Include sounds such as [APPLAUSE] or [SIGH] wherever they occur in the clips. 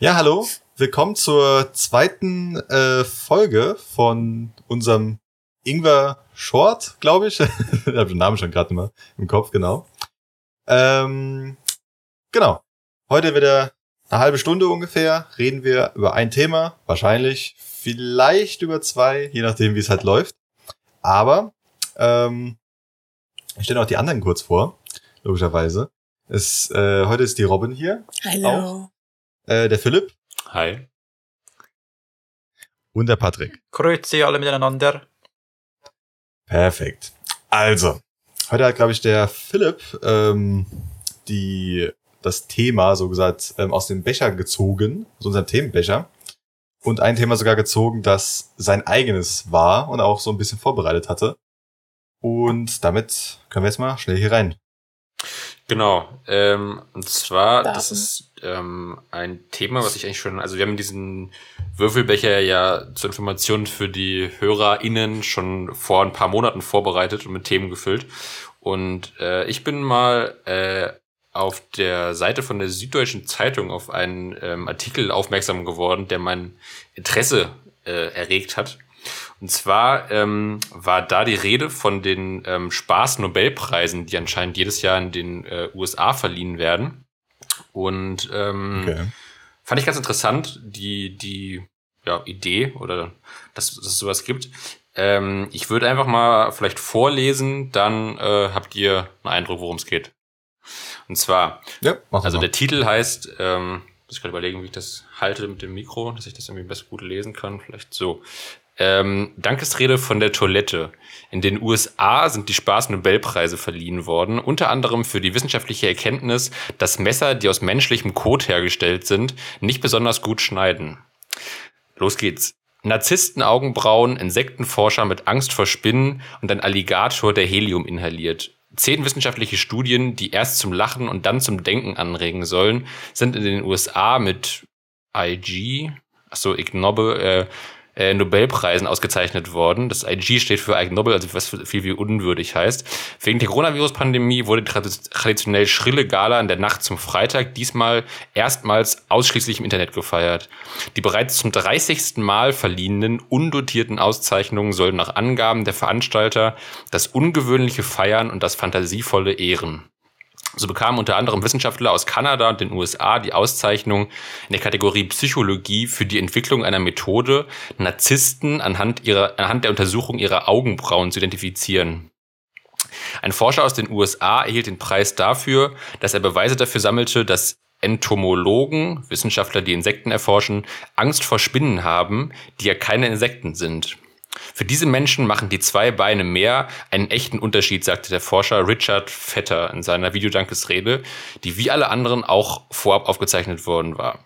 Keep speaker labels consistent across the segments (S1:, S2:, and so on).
S1: Ja, hallo. Willkommen zur zweiten äh, Folge von unserem Ingwer Short, glaube ich. [LAUGHS] ich habe den Namen schon gerade immer im Kopf, genau. Ähm, genau. Heute wieder eine halbe Stunde ungefähr reden wir über ein Thema, wahrscheinlich, vielleicht über zwei, je nachdem, wie es halt läuft. Aber ähm, ich stelle auch die anderen kurz vor, logischerweise. Es, äh, heute ist die Robin hier.
S2: Hallo.
S1: Äh, der Philipp
S3: Hi.
S1: und der Patrick.
S4: Grüezi alle miteinander.
S1: Perfekt. Also, heute hat, glaube ich, der Philipp ähm, die, das Thema, so gesagt, ähm, aus dem Becher gezogen, aus unserem Themenbecher. Und ein Thema sogar gezogen, das sein eigenes war und auch so ein bisschen vorbereitet hatte. Und damit können wir jetzt mal schnell hier rein.
S3: Genau. Ähm, und zwar,
S2: Daten.
S3: das ist ähm, ein Thema, was ich eigentlich schon, also wir haben diesen Würfelbecher ja zur Information für die HörerInnen schon vor ein paar Monaten vorbereitet und mit Themen gefüllt. Und äh, ich bin mal äh, auf der Seite von der Süddeutschen Zeitung auf einen ähm, Artikel aufmerksam geworden, der mein Interesse äh, erregt hat. Und zwar ähm, war da die Rede von den ähm, Spaß-Nobelpreisen, die anscheinend jedes Jahr in den äh, USA verliehen werden. Und ähm,
S1: Okay.
S3: fand ich ganz interessant, die, die ja, Idee oder dass, dass es sowas gibt. Ähm, ich würde einfach mal vielleicht vorlesen, dann äh, habt ihr einen Eindruck, worum es geht. Und zwar,
S1: Ja,
S3: also
S1: mal.
S3: der Titel heißt, ähm, muss ich gerade überlegen, wie ich das halte mit dem Mikro, dass ich das irgendwie besser gut lesen kann. Vielleicht so. Ähm, Dankesrede von der Toilette. In den USA sind die Spaß-Nobelpreise verliehen worden, unter anderem für die wissenschaftliche Erkenntnis, dass Messer, die aus menschlichem Kot hergestellt sind, nicht besonders gut schneiden. Los geht's. Narzissten Augenbrauen, Insektenforscher mit Angst vor Spinnen und ein Alligator, der Helium inhaliert. Zehn wissenschaftliche Studien, die erst zum Lachen und dann zum Denken anregen sollen, sind in den USA mit IG, achso, Ig Nobel, äh, äh, Nobelpreisen ausgezeichnet worden. Das IG steht für Ig Nobel, also was viel wie unwürdig heißt. Wegen der Coronavirus-Pandemie wurde die tradi- traditionell schrille Gala in der Nacht zum Freitag diesmal erstmals ausschließlich im Internet gefeiert. Die bereits zum 30. Mal verliehenen, undotierten Auszeichnungen sollen nach Angaben der Veranstalter das ungewöhnliche feiern und das fantasievolle ehren. So bekamen unter anderem Wissenschaftler aus Kanada und den USA die Auszeichnung in der Kategorie Psychologie für die Entwicklung einer Methode, Narzissten anhand, ihrer, anhand der Untersuchung ihrer Augenbrauen zu identifizieren. Ein Forscher aus den USA erhielt den Preis dafür, dass er Beweise dafür sammelte, dass Entomologen, Wissenschaftler, die Insekten erforschen, Angst vor Spinnen haben, die ja keine Insekten sind. Für diese Menschen machen die zwei Beine mehr einen echten Unterschied, sagte der Forscher Richard Vetter in seiner Videodankesrede, die wie alle anderen auch vorab aufgezeichnet worden war.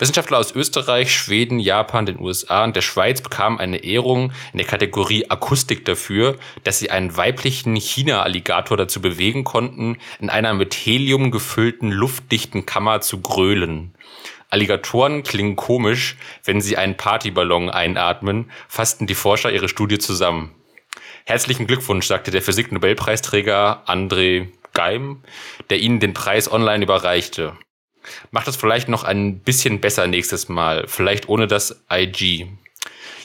S3: Wissenschaftler aus Österreich, Schweden, Japan, den USA und der Schweiz bekamen eine Ehrung in der Kategorie Akustik dafür, dass sie einen weiblichen China-Alligator dazu bewegen konnten, in einer mit Helium gefüllten, luftdichten Kammer zu grölen. Alligatoren klingen komisch, wenn sie einen Partyballon einatmen, fassten die Forscher ihre Studie zusammen. Herzlichen Glückwunsch, sagte der Physik-Nobelpreisträger André Geim, der ihnen den Preis online überreichte. Macht das vielleicht noch ein bisschen besser nächstes Mal, vielleicht ohne das IG.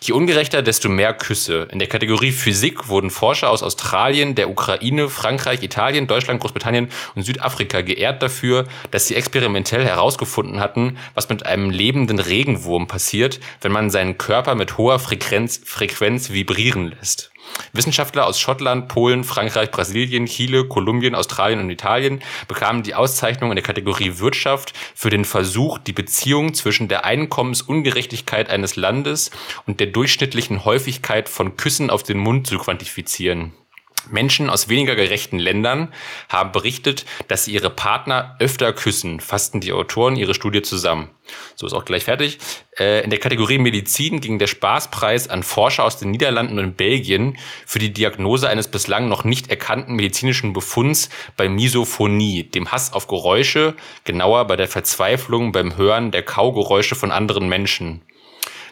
S3: Je ungerechter, desto mehr Küsse. In der Kategorie Physik wurden Forscher aus Australien, der Ukraine, Frankreich, Italien, Deutschland, Großbritannien und Südafrika geehrt dafür, dass sie experimentell herausgefunden hatten, was mit einem lebenden Regenwurm passiert, wenn man seinen Körper mit hoher Frequenz, Frequenz vibrieren lässt. Wissenschaftler aus Schottland, Polen, Frankreich, Brasilien, Chile, Kolumbien, Australien und Italien bekamen die Auszeichnung in der Kategorie Wirtschaft für den Versuch, die Beziehung zwischen der Einkommensungerechtigkeit eines Landes und der durchschnittlichen Häufigkeit von Küssen auf den Mund zu quantifizieren. Menschen aus weniger gerechten Ländern haben berichtet, dass sie ihre Partner öfter küssen, fassten die Autoren ihre Studie zusammen. So ist auch gleich fertig. Äh, in der Kategorie Medizin ging der Spaßpreis an Forscher aus den Niederlanden und Belgien für die Diagnose eines bislang noch nicht erkannten medizinischen Befunds bei Misophonie, dem Hass auf Geräusche, genauer bei der Verzweiflung beim Hören der Kaugeräusche von anderen Menschen.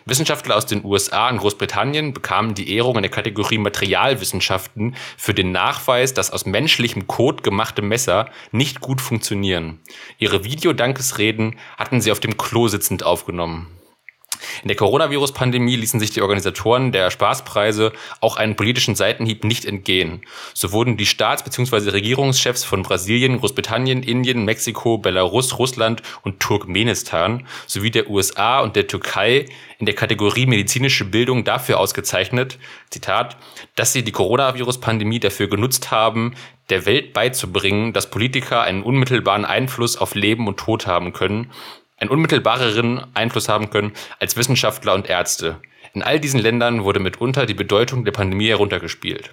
S3: Wissenschaftler aus den USA und Großbritannien bekamen die Ehrung in der Kategorie Materialwissenschaften für den Nachweis, dass aus menschlichem Kot gemachte Messer nicht gut funktionieren. Ihre Videodankesreden hatten sie auf dem Klo sitzend aufgenommen. In der Coronavirus-Pandemie ließen sich die Organisatoren der Spaßpreise auch einen politischen Seitenhieb nicht entgehen. So wurden die Staats- bzw. Regierungschefs von Brasilien, Großbritannien, Indien, Mexiko, Belarus, Russland und Turkmenistan sowie der USA und der Türkei in der Kategorie medizinische Bildung dafür ausgezeichnet, Zitat, dass sie die Coronavirus-Pandemie dafür genutzt haben, der Welt beizubringen, dass Politiker einen unmittelbaren Einfluss auf Leben und Tod haben können einen unmittelbareren Einfluss haben können als Wissenschaftler und Ärzte. In all diesen Ländern wurde mitunter die Bedeutung der Pandemie heruntergespielt.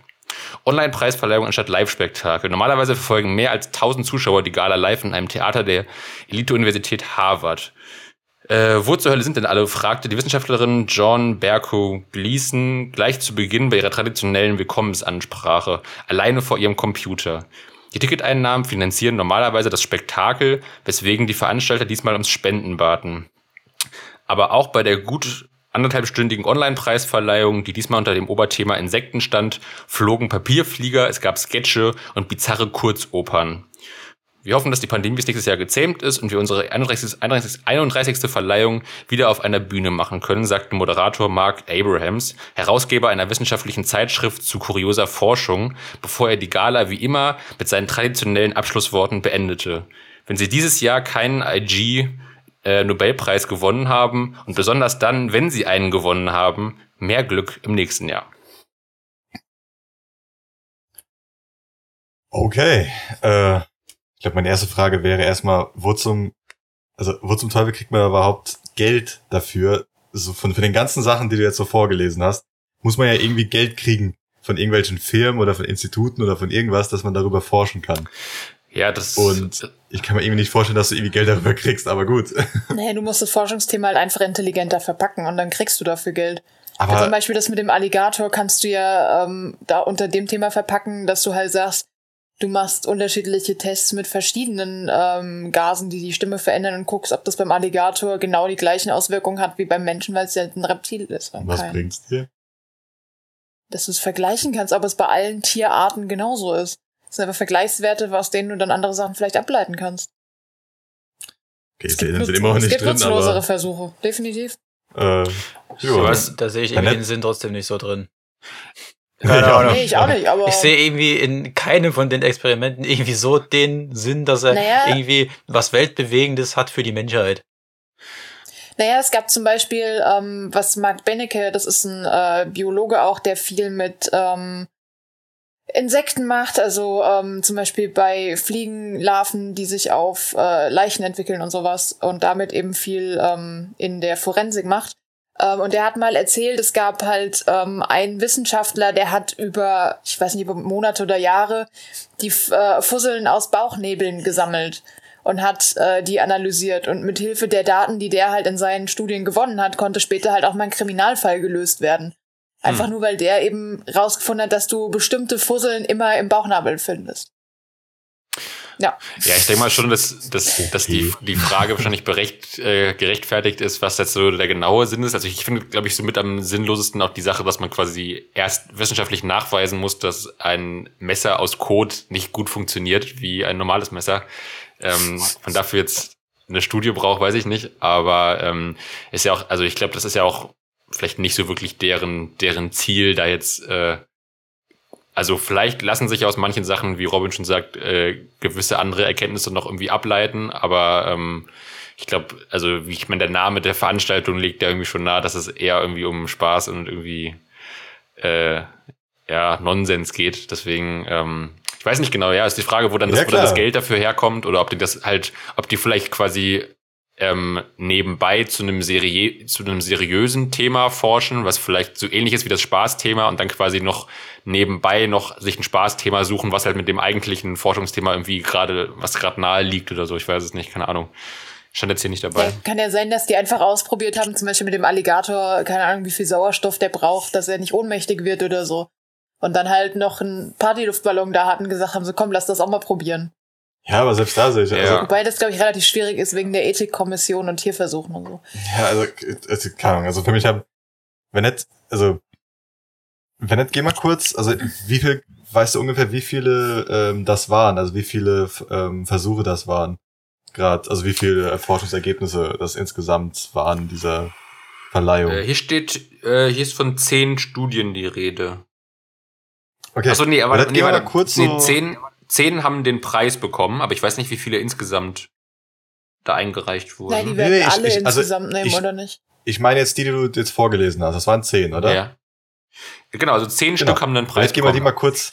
S3: Online-Preisverleihung anstatt Live-Spektakel. Normalerweise verfolgen mehr als 1000 Zuschauer die Gala live in einem Theater der Elite-Universität Harvard. Äh, wo zur Hölle sind denn alle? fragte die Wissenschaftlerin John Berko Gleason gleich zu Beginn bei ihrer traditionellen Willkommensansprache, alleine vor ihrem Computer. Die Ticketeinnahmen finanzieren normalerweise das Spektakel, weswegen die Veranstalter diesmal ums Spenden baten. Aber auch bei der gut anderthalbstündigen Online-Preisverleihung, die diesmal unter dem Oberthema Insekten stand, flogen Papierflieger, es gab Sketche und bizarre Kurzopern. Wir hoffen, dass die Pandemie bis nächstes Jahr gezähmt ist und wir unsere 31. 31. 31. Verleihung wieder auf einer Bühne machen können, sagte Moderator Mark Abrahams, Herausgeber einer wissenschaftlichen Zeitschrift zu kurioser Forschung, bevor er die Gala wie immer mit seinen traditionellen Abschlussworten beendete. Wenn Sie dieses Jahr keinen IG äh, Nobelpreis gewonnen haben und besonders dann, wenn Sie einen gewonnen haben, mehr Glück im nächsten Jahr.
S1: Okay, äh, ich glaube, meine erste Frage wäre erstmal, wo zum, also wo zum Teufel kriegt man überhaupt Geld dafür? So von für den ganzen Sachen, die du jetzt so vorgelesen hast, muss man ja irgendwie Geld kriegen von irgendwelchen Firmen oder von Instituten oder von irgendwas, dass man darüber forschen kann.
S3: Ja, das
S1: und ich kann mir irgendwie nicht vorstellen, dass du irgendwie Geld darüber kriegst, aber gut. [LAUGHS]
S2: Nee, du musst das Forschungsthema halt einfach intelligenter verpacken und dann kriegst du dafür Geld. Aber also zum Beispiel das mit dem Alligator kannst du ja ähm, da unter dem Thema verpacken, dass du halt sagst, du machst unterschiedliche Tests mit verschiedenen ähm, Gasen, die die Stimme verändern und guckst, ob das beim Alligator genau die gleichen Auswirkungen hat wie beim Menschen, weil es ja ein Reptil ist.
S1: Was kein. bringt's dir?
S2: Dass du es vergleichen kannst, ob es bei allen Tierarten genauso ist. Das sind aber Vergleichswerte, aus denen du dann andere Sachen vielleicht ableiten kannst.
S1: Okay, es gibt, sind immer noch nicht
S2: es gibt
S1: drin,
S2: nutzlosere
S1: aber,
S2: Versuche, definitiv.
S1: Äh,
S4: was, da sehe ich irgendwie den Sinn trotzdem nicht so drin.
S2: Keine. Nee, ich auch nicht, aber.
S4: Ich sehe irgendwie in keinem von den Experimenten irgendwie so den Sinn, dass er naja, irgendwie was Weltbewegendes hat für die Menschheit.
S2: Naja, es gab zum Beispiel, ähm, was Mark Benecke, das ist ein äh, Biologe auch, der viel mit ähm, Insekten macht, also ähm, zum Beispiel bei Fliegenlarven, die sich auf äh, Leichen entwickeln und sowas und damit eben viel ähm, in der Forensik macht. Ähm, und der hat mal erzählt, es gab halt ähm, einen Wissenschaftler, der hat über, ich weiß nicht, über Monate oder Jahre die äh, Fusseln aus Bauchnebeln gesammelt und hat äh, die analysiert. Und mit Hilfe der Daten, die der halt in seinen Studien gewonnen hat, konnte später halt auch mal ein Kriminalfall gelöst werden. Einfach hm. nur, weil der eben rausgefunden hat, dass du bestimmte Fusseln immer im Bauchnabel findest. Ja.
S3: Ja, ich denke mal schon, dass, dass, dass die, die Frage wahrscheinlich berecht, äh, gerechtfertigt ist, was jetzt so der genaue Sinn ist. Also ich finde, glaube ich, so mit am sinnlosesten auch die Sache, dass man quasi erst wissenschaftlich nachweisen muss, dass ein Messer aus Kot nicht gut funktioniert, wie ein normales Messer. Ähm, man dafür jetzt eine Studie braucht, weiß ich nicht. Aber ähm, ist ja auch, also ich glaube, das ist ja auch vielleicht nicht so wirklich deren, deren Ziel, da jetzt äh, also vielleicht lassen sich aus manchen Sachen, wie Robin schon sagt, äh, gewisse andere Erkenntnisse noch irgendwie ableiten, aber ähm, ich glaube, also wie ich meine, der Name der Veranstaltung legt ja irgendwie schon nahe, dass es eher irgendwie um Spaß und irgendwie äh, ja Nonsens geht. Deswegen, ähm, ich weiß nicht genau, ja, ist die Frage, wo dann das, ja, wo dann das Geld dafür herkommt oder ob die das halt, ob die vielleicht quasi ähm, nebenbei zu einem, serie zu einem seriösen Thema forschen, was vielleicht so ähnlich ist wie das Spaßthema und dann quasi noch nebenbei noch sich ein Spaßthema suchen, was halt mit dem eigentlichen Forschungsthema irgendwie gerade, was gerade nahe liegt oder so. Ich weiß es nicht, keine Ahnung. Stand jetzt hier nicht dabei. Ja,
S2: kann ja sein, dass die einfach ausprobiert haben, zum Beispiel mit dem Alligator, keine Ahnung, wie viel Sauerstoff der braucht, dass er nicht ohnmächtig wird oder so. Und dann halt noch einen Partyluftballon da hatten, gesagt haben, so komm, lass das auch mal probieren.
S1: Ja, aber selbst da sehe ich.
S2: Ja. Also, Wobei das, glaube ich, relativ schwierig ist wegen der Ethikkommission und Tierversuchen und so.
S1: Ja, also, also keine Ahnung. Also für mich haben, wenn nicht, also, wenn nicht, geh mal kurz, also wie viel, weißt du ungefähr, wie viele ähm, das waren, also wie viele ähm, Versuche das waren? Gerade, also wie viele Forschungsergebnisse das insgesamt waren, dieser Verleihung?
S3: Äh, hier steht, äh, hier ist von zehn Studien die Rede. Okay. Achso, nee, aber nee, warte, kurz nee, so zehn, zehn haben den Preis bekommen, aber ich weiß nicht, wie viele insgesamt da eingereicht wurden.
S2: Nein, die werden nee, ich, alle ich, also insgesamt nehmen, ich, oder nicht?
S1: Ich meine jetzt die, die du jetzt vorgelesen hast. Das waren zehn, oder? Ja.
S3: Genau, also zehn genau. Stück haben einen Preis
S1: Jetzt gehen wir die mal kurz.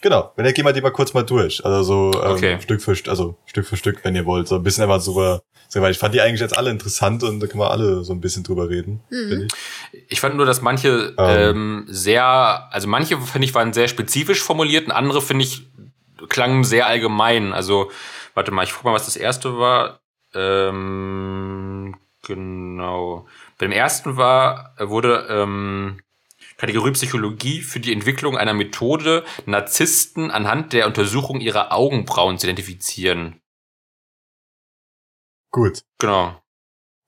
S1: Genau, wenn gehen wir die mal kurz mal durch. Also so ähm, okay. Stück für also Stück für Stück, wenn ihr wollt. So ein bisschen einfach so, ich fand die eigentlich jetzt alle interessant und da können wir alle so ein bisschen drüber reden. Mhm.
S3: Ich. ich. fand nur, dass manche ähm. ähm, sehr, also manche finde ich waren sehr spezifisch formuliert und andere finde ich klangen sehr allgemein. Also, warte mal, ich guck mal, was das erste war. Ähm, genau. Beim ersten war, wurde ähm, Kategorie Psychologie für die Entwicklung einer Methode, Narzissten anhand der Untersuchung ihrer Augenbrauen zu identifizieren.
S1: Gut.
S3: Genau.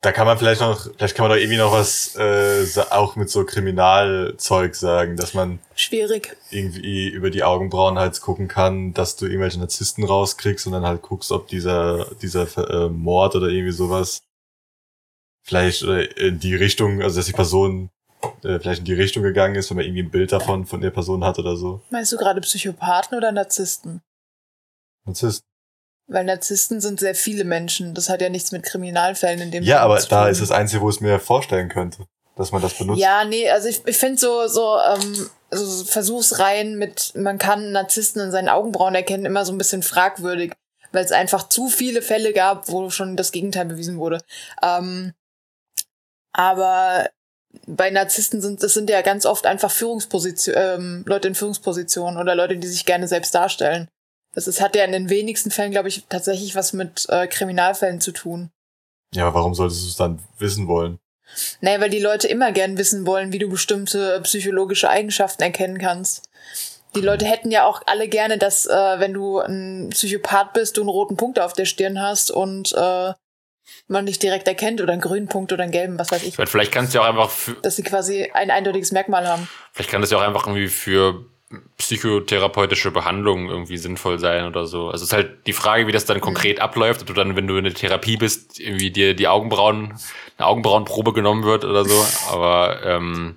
S1: Da kann man vielleicht noch, vielleicht kann man doch irgendwie noch was äh, auch mit so Kriminalzeug sagen, dass man
S2: schwierig
S1: irgendwie über die Augenbrauen halt gucken kann, dass du irgendwelche Narzissten rauskriegst und dann halt guckst, ob dieser dieser äh, Mord oder irgendwie sowas vielleicht oder in die Richtung, also dass die Person äh, vielleicht in die Richtung gegangen ist, wenn man irgendwie ein Bild davon von der Person hat oder so.
S2: Meinst du gerade Psychopathen oder Narzissten?
S1: Narzissten.
S2: Weil Narzissten sind sehr viele Menschen. Das hat ja nichts mit Kriminalfällen in dem
S1: Ja, aber da ist das Einzige, wo es mir vorstellen könnte, dass man das benutzt.
S2: Ja, nee, also ich, ich finde so, so, ähm, so Versuchsreihen mit, man kann Narzissten in seinen Augenbrauen erkennen, immer so ein bisschen fragwürdig, weil es einfach zu viele Fälle gab, wo schon das Gegenteil bewiesen wurde. Ähm, aber bei Narzissten sind das sind ja ganz oft einfach Führungspositionen, ähm, Leute in Führungspositionen oder Leute, die sich gerne selbst darstellen. Das ist, hat ja in den wenigsten Fällen, glaube ich, tatsächlich was mit äh, Kriminalfällen zu tun.
S1: Ja, aber warum solltest du es dann wissen wollen?
S2: Naja, weil die Leute immer gern wissen wollen, wie du bestimmte psychologische Eigenschaften erkennen kannst. Die Leute hätten ja auch alle gerne, dass, äh, wenn du ein Psychopath bist, du einen roten Punkt auf der Stirn hast und äh, man dich direkt erkennt oder einen grünen Punkt oder einen gelben, was weiß ich.
S3: Vielleicht kannst du ja auch einfach,
S2: dass sie quasi ein eindeutiges Merkmal haben.
S3: Vielleicht kann das ja auch einfach irgendwie für psychotherapeutische Behandlung irgendwie sinnvoll sein oder so. Also es ist halt die Frage, wie das dann konkret mhm. abläuft, ob du dann, wenn du in der Therapie bist, irgendwie dir die Augenbrauen, eine Augenbrauenprobe genommen wird oder so. Aber ähm,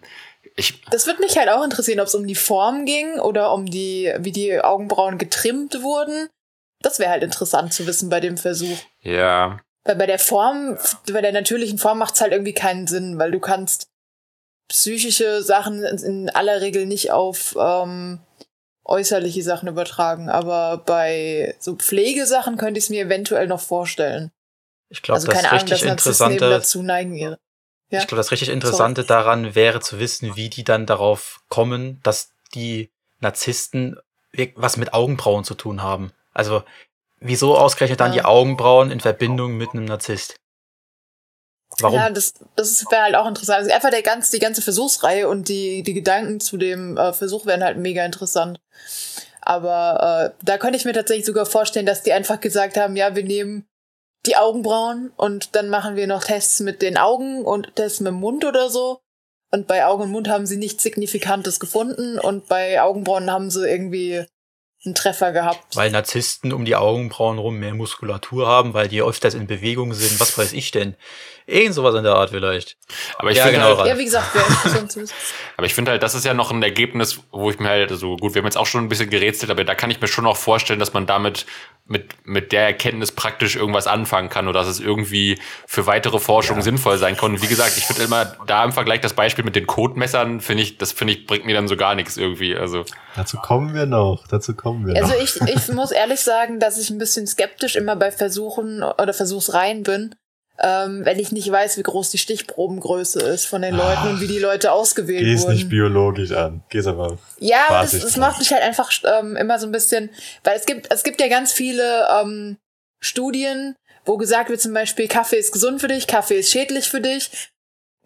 S3: ich.
S2: Das wird mich halt auch interessieren, ob es um die Form ging oder um die, wie die Augenbrauen getrimmt wurden. Das wäre halt interessant zu wissen bei dem Versuch.
S3: Ja.
S2: Weil bei der Form, bei der natürlichen Form macht es halt irgendwie keinen Sinn, weil du kannst psychische Sachen in aller Regel nicht auf ähm, äußerliche Sachen übertragen, aber bei so Pflegesachen könnte ich es mir eventuell noch vorstellen.
S4: Ich glaube, also, das keine richtig Ahnung, dass Interessante
S2: dazu neigen. Ja?
S4: Ich glaube, das richtig Interessante Sorry. daran wäre zu wissen, wie die dann darauf kommen, dass die Narzissten was mit Augenbrauen zu tun haben. Also, wieso ausgerechnet dann ja. die Augenbrauen in Verbindung mit einem Narzisst?
S2: Warum? Ja, das, das wäre halt auch interessant. Also einfach der ganz, die ganze Versuchsreihe und die, die Gedanken zu dem äh, Versuch wären halt mega interessant. Aber äh, da könnte ich mir tatsächlich sogar vorstellen, dass die einfach gesagt haben, ja, wir nehmen die Augenbrauen und dann machen wir noch Tests mit den Augen und Tests mit dem Mund oder so. Und bei Augen und Mund haben sie nichts Signifikantes gefunden und bei Augenbrauen haben sie irgendwie einen Treffer gehabt.
S4: Weil Narzissten um die Augenbrauen rum mehr Muskulatur haben, weil die öfters in Bewegung sind. Was weiß ich denn? Irgend sowas in der Art vielleicht.
S3: Aber ich ja, finde genau.
S2: halt, ja, wie gesagt, [LAUGHS]
S3: Aber ich finde halt, das ist ja noch ein Ergebnis, wo ich mir halt so also gut, wir haben jetzt auch schon ein bisschen gerätselt, aber da kann ich mir schon auch vorstellen, dass man damit mit, mit der Erkenntnis praktisch irgendwas anfangen kann oder dass es irgendwie für weitere Forschung ja. sinnvoll sein kann. Und wie gesagt, ich finde immer da im Vergleich das Beispiel mit den Kotmessern, finde ich, das finde ich, bringt mir dann so gar nichts irgendwie. Also.
S1: Dazu kommen wir noch, dazu kommen wir
S2: also
S1: noch.
S2: Ich, ich [LAUGHS] muss ehrlich sagen, dass ich ein bisschen skeptisch immer bei Versuchen oder Versuchsreihen bin, ähm, wenn ich nicht weiß, wie groß die Stichprobengröße ist von den Leuten
S1: Ah,
S2: und wie die Leute ausgewählt
S1: Geh's
S2: wurden.
S1: nicht biologisch an. Geh's aber.
S2: Ja, aber das, das macht mich halt einfach ähm, immer so ein bisschen, weil es gibt, es gibt ja ganz viele ähm, Studien, wo gesagt wird zum Beispiel, Kaffee ist gesund für dich, Kaffee ist schädlich für dich,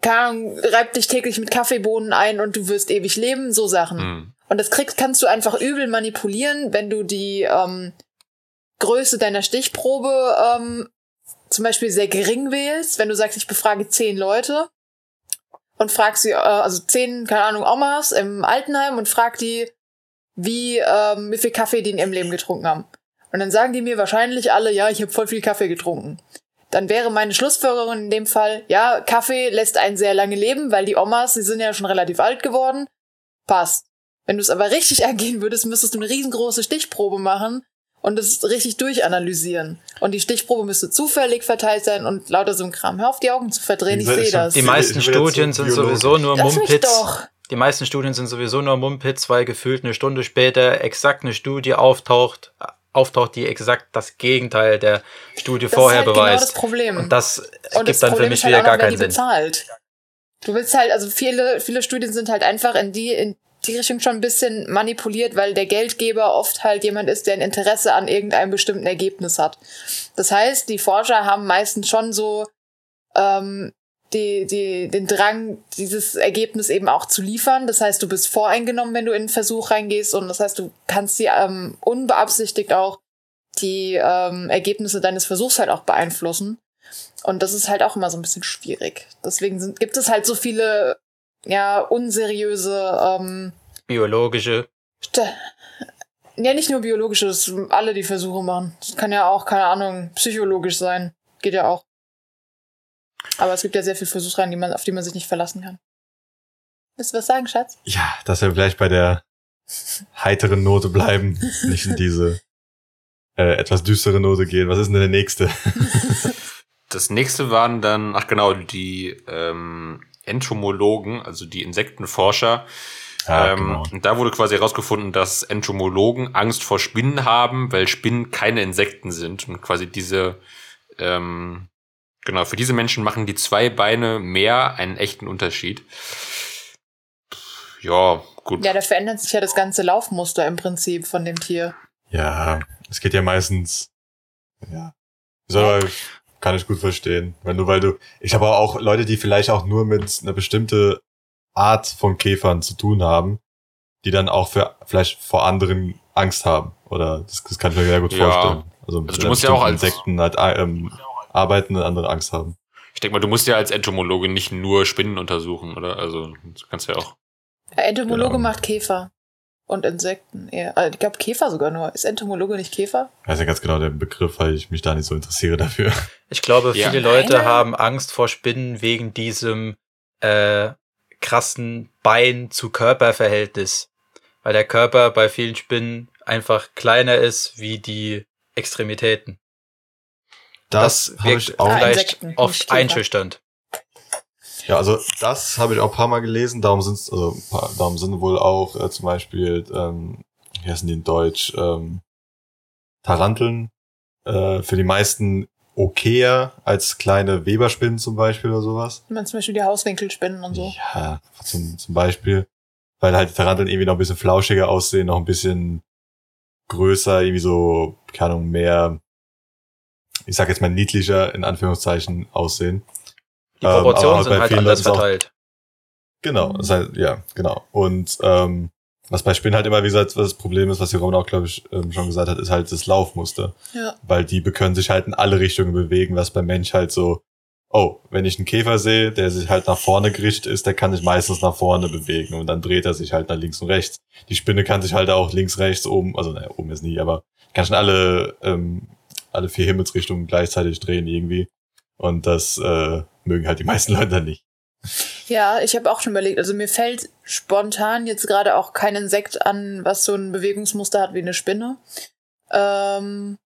S2: keine Ahnung, reib dich täglich mit Kaffeebohnen ein und du wirst ewig leben, so Sachen.
S3: Hm.
S2: Und das kriegst, kannst du einfach übel manipulieren, wenn du die ähm, Größe deiner Stichprobe ähm, zum Beispiel sehr gering wählst. Wenn du sagst, ich befrage zehn Leute und frag sie, äh, also zehn, keine Ahnung, Omas im Altenheim und frag die, wie, ähm, wie viel Kaffee die in ihrem Leben getrunken haben. Und dann sagen die mir wahrscheinlich alle, ja, ich habe voll viel Kaffee getrunken. Dann wäre meine Schlussfolgerung in dem Fall, ja, Kaffee lässt einen sehr lange leben, weil die Omas, die sind ja schon relativ alt geworden. Passt. Wenn du es aber richtig [LAUGHS] angehen würdest, müsstest du eine riesengroße Stichprobe machen und es richtig durchanalysieren. Und die Stichprobe müsste zufällig verteilt sein und lauter so ein Kram. Hör auf, die Augen zu verdrehen, ich sehe das.
S4: Die meisten Studien sind sowieso nur
S2: Lass mich
S4: Mumpitz.
S2: doch.
S4: Die meisten Studien sind sowieso nur Mumpitz, weil gefühlt eine Stunde später exakt eine Studie auftaucht, auftaucht, die exakt das Gegenteil der Studie
S2: Das
S4: vorher
S2: ist halt genau
S4: beweist.
S2: das Problem.
S4: Und das
S2: Und
S4: gibt
S2: das
S4: dann für
S2: Problem
S4: mich
S2: ist halt
S4: wieder
S2: auch
S4: gar
S2: noch,
S4: keinen Sinn.
S2: bezahlt. Du willst halt, also viele, viele Studien sind halt einfach in die, in die Richtung schon ein bisschen manipuliert, weil der Geldgeber oft halt jemand ist, der ein Interesse an irgendeinem bestimmten Ergebnis hat. Das heißt, die Forscher haben meistens schon so ähm, die, die, den Drang, dieses Ergebnis eben auch zu liefern. Das heißt, du bist voreingenommen, wenn du in einen Versuch reingehst und das heißt, du kannst die ähm, unbeabsichtigt auch die ähm, Ergebnisse deines Versuchs halt auch beeinflussen. Und das ist halt auch immer so ein bisschen schwierig. Deswegen sind, gibt es halt so viele, ja, unseriöse, ähm,
S4: Biologische.
S2: St- ja, nicht nur biologische, das alle die Versuche machen. Das kann ja auch, keine Ahnung, psychologisch sein. Geht ja auch. Aber es gibt ja sehr viele Versuchsreihen, die man, auf die man sich nicht verlassen kann. Willst du was sagen, Schatz?
S1: Ja, dass wir gleich bei der heiteren Note bleiben, nicht in diese äh, etwas düstere Note gehen. Was ist denn der nächste?
S3: Das nächste waren dann, ach genau, die ähm, Entomologen, also die Insektenforscher.
S1: Ja,
S3: ähm,
S1: genau.
S3: Und da wurde quasi herausgefunden, dass Entomologen Angst vor Spinnen haben, weil Spinnen keine Insekten sind. Und quasi diese, ähm, genau, für diese Menschen machen die zwei Beine mehr einen echten Unterschied. Ja, gut.
S2: Ja, da verändert sich ja das ganze Laufmuster im Prinzip von dem Tier.
S1: Ja, es geht ja meistens. Ja. So, kann ich gut verstehen. Wenn du, weil du. Ich habe auch Leute, die vielleicht auch nur mit einer bestimmte Art von Käfern zu tun haben, die dann auch für vielleicht vor anderen Angst haben. Oder das, das kann ich mir sehr gut
S3: Ja.
S1: vorstellen. Also, mit
S3: du musst ja auch als-
S1: Insekten halt ähm, arbeiten und andere Angst haben.
S3: Ich denke mal, du musst ja als Entomologe nicht nur Spinnen untersuchen, oder? Also, du kannst ja auch.
S2: Der Entomologe
S1: Genau.
S2: macht Käfer. Und Insekten eher. Äh, Ich glaube Käfer sogar nur. Ist Entomologe nicht Käfer?
S1: Ich weiß ja ganz genau den Begriff, weil ich mich da nicht so interessiere dafür.
S4: Ich glaube,
S3: Ja.
S4: viele Leute
S2: Meine-
S4: haben Angst vor Spinnen wegen diesem äh, krassen Bein zu Körperverhältnis. Weil der Körper bei vielen Spinnen einfach kleiner ist wie die Extremitäten.
S1: Das, habe
S4: wirkt
S1: ich auch.
S2: Ah,
S4: vielleicht
S2: Insekten, nicht
S4: oft
S2: Käfer.
S4: einschüchternd.
S1: Ja, also das habe ich auch ein paar Mal gelesen. Darum sind also paar, darum sind wohl auch äh, zum Beispiel, ähm, wie heißen die in Deutsch, ähm, Taranteln äh, für die meisten okayer als kleine Weberspinnen zum Beispiel oder sowas.
S2: Ich meine zum Beispiel die Hauswinkelspinnen und so.
S1: Ja, zum, zum Beispiel, weil halt die Taranteln irgendwie noch ein bisschen flauschiger aussehen, noch ein bisschen größer, irgendwie so, keine Ahnung, mehr, ich sag jetzt mal niedlicher in Anführungszeichen aussehen.
S4: Die
S1: Ähm,
S4: Proportionen
S1: aber
S4: sind
S1: bei
S4: halt
S1: vielen
S4: anders
S1: auch-
S4: verteilt.
S1: Genau, das heißt, ja, genau. Und ähm, was bei Spinnen halt immer, wie gesagt, was das Problem ist, was die Roman auch, glaube ich, ähm, schon gesagt hat, ist halt das Laufmuster.
S2: Ja.
S1: Weil die können sich halt in alle Richtungen bewegen, was beim Mensch halt so, oh, wenn ich einen Käfer sehe, der sich halt nach vorne gerichtet ist, der kann sich meistens nach vorne bewegen und dann dreht er sich halt nach links und rechts. Die Spinne kann sich halt auch links, rechts, oben, also naja, oben ist nie, aber kann schon alle, ähm, alle vier Himmelsrichtungen gleichzeitig drehen irgendwie. Und das äh, mögen halt die meisten Leute nicht.
S2: Ja, ich habe auch schon überlegt. Also mir fällt spontan jetzt gerade auch kein Insekt an, was so ein Bewegungsmuster hat wie eine Spinne. Ähm,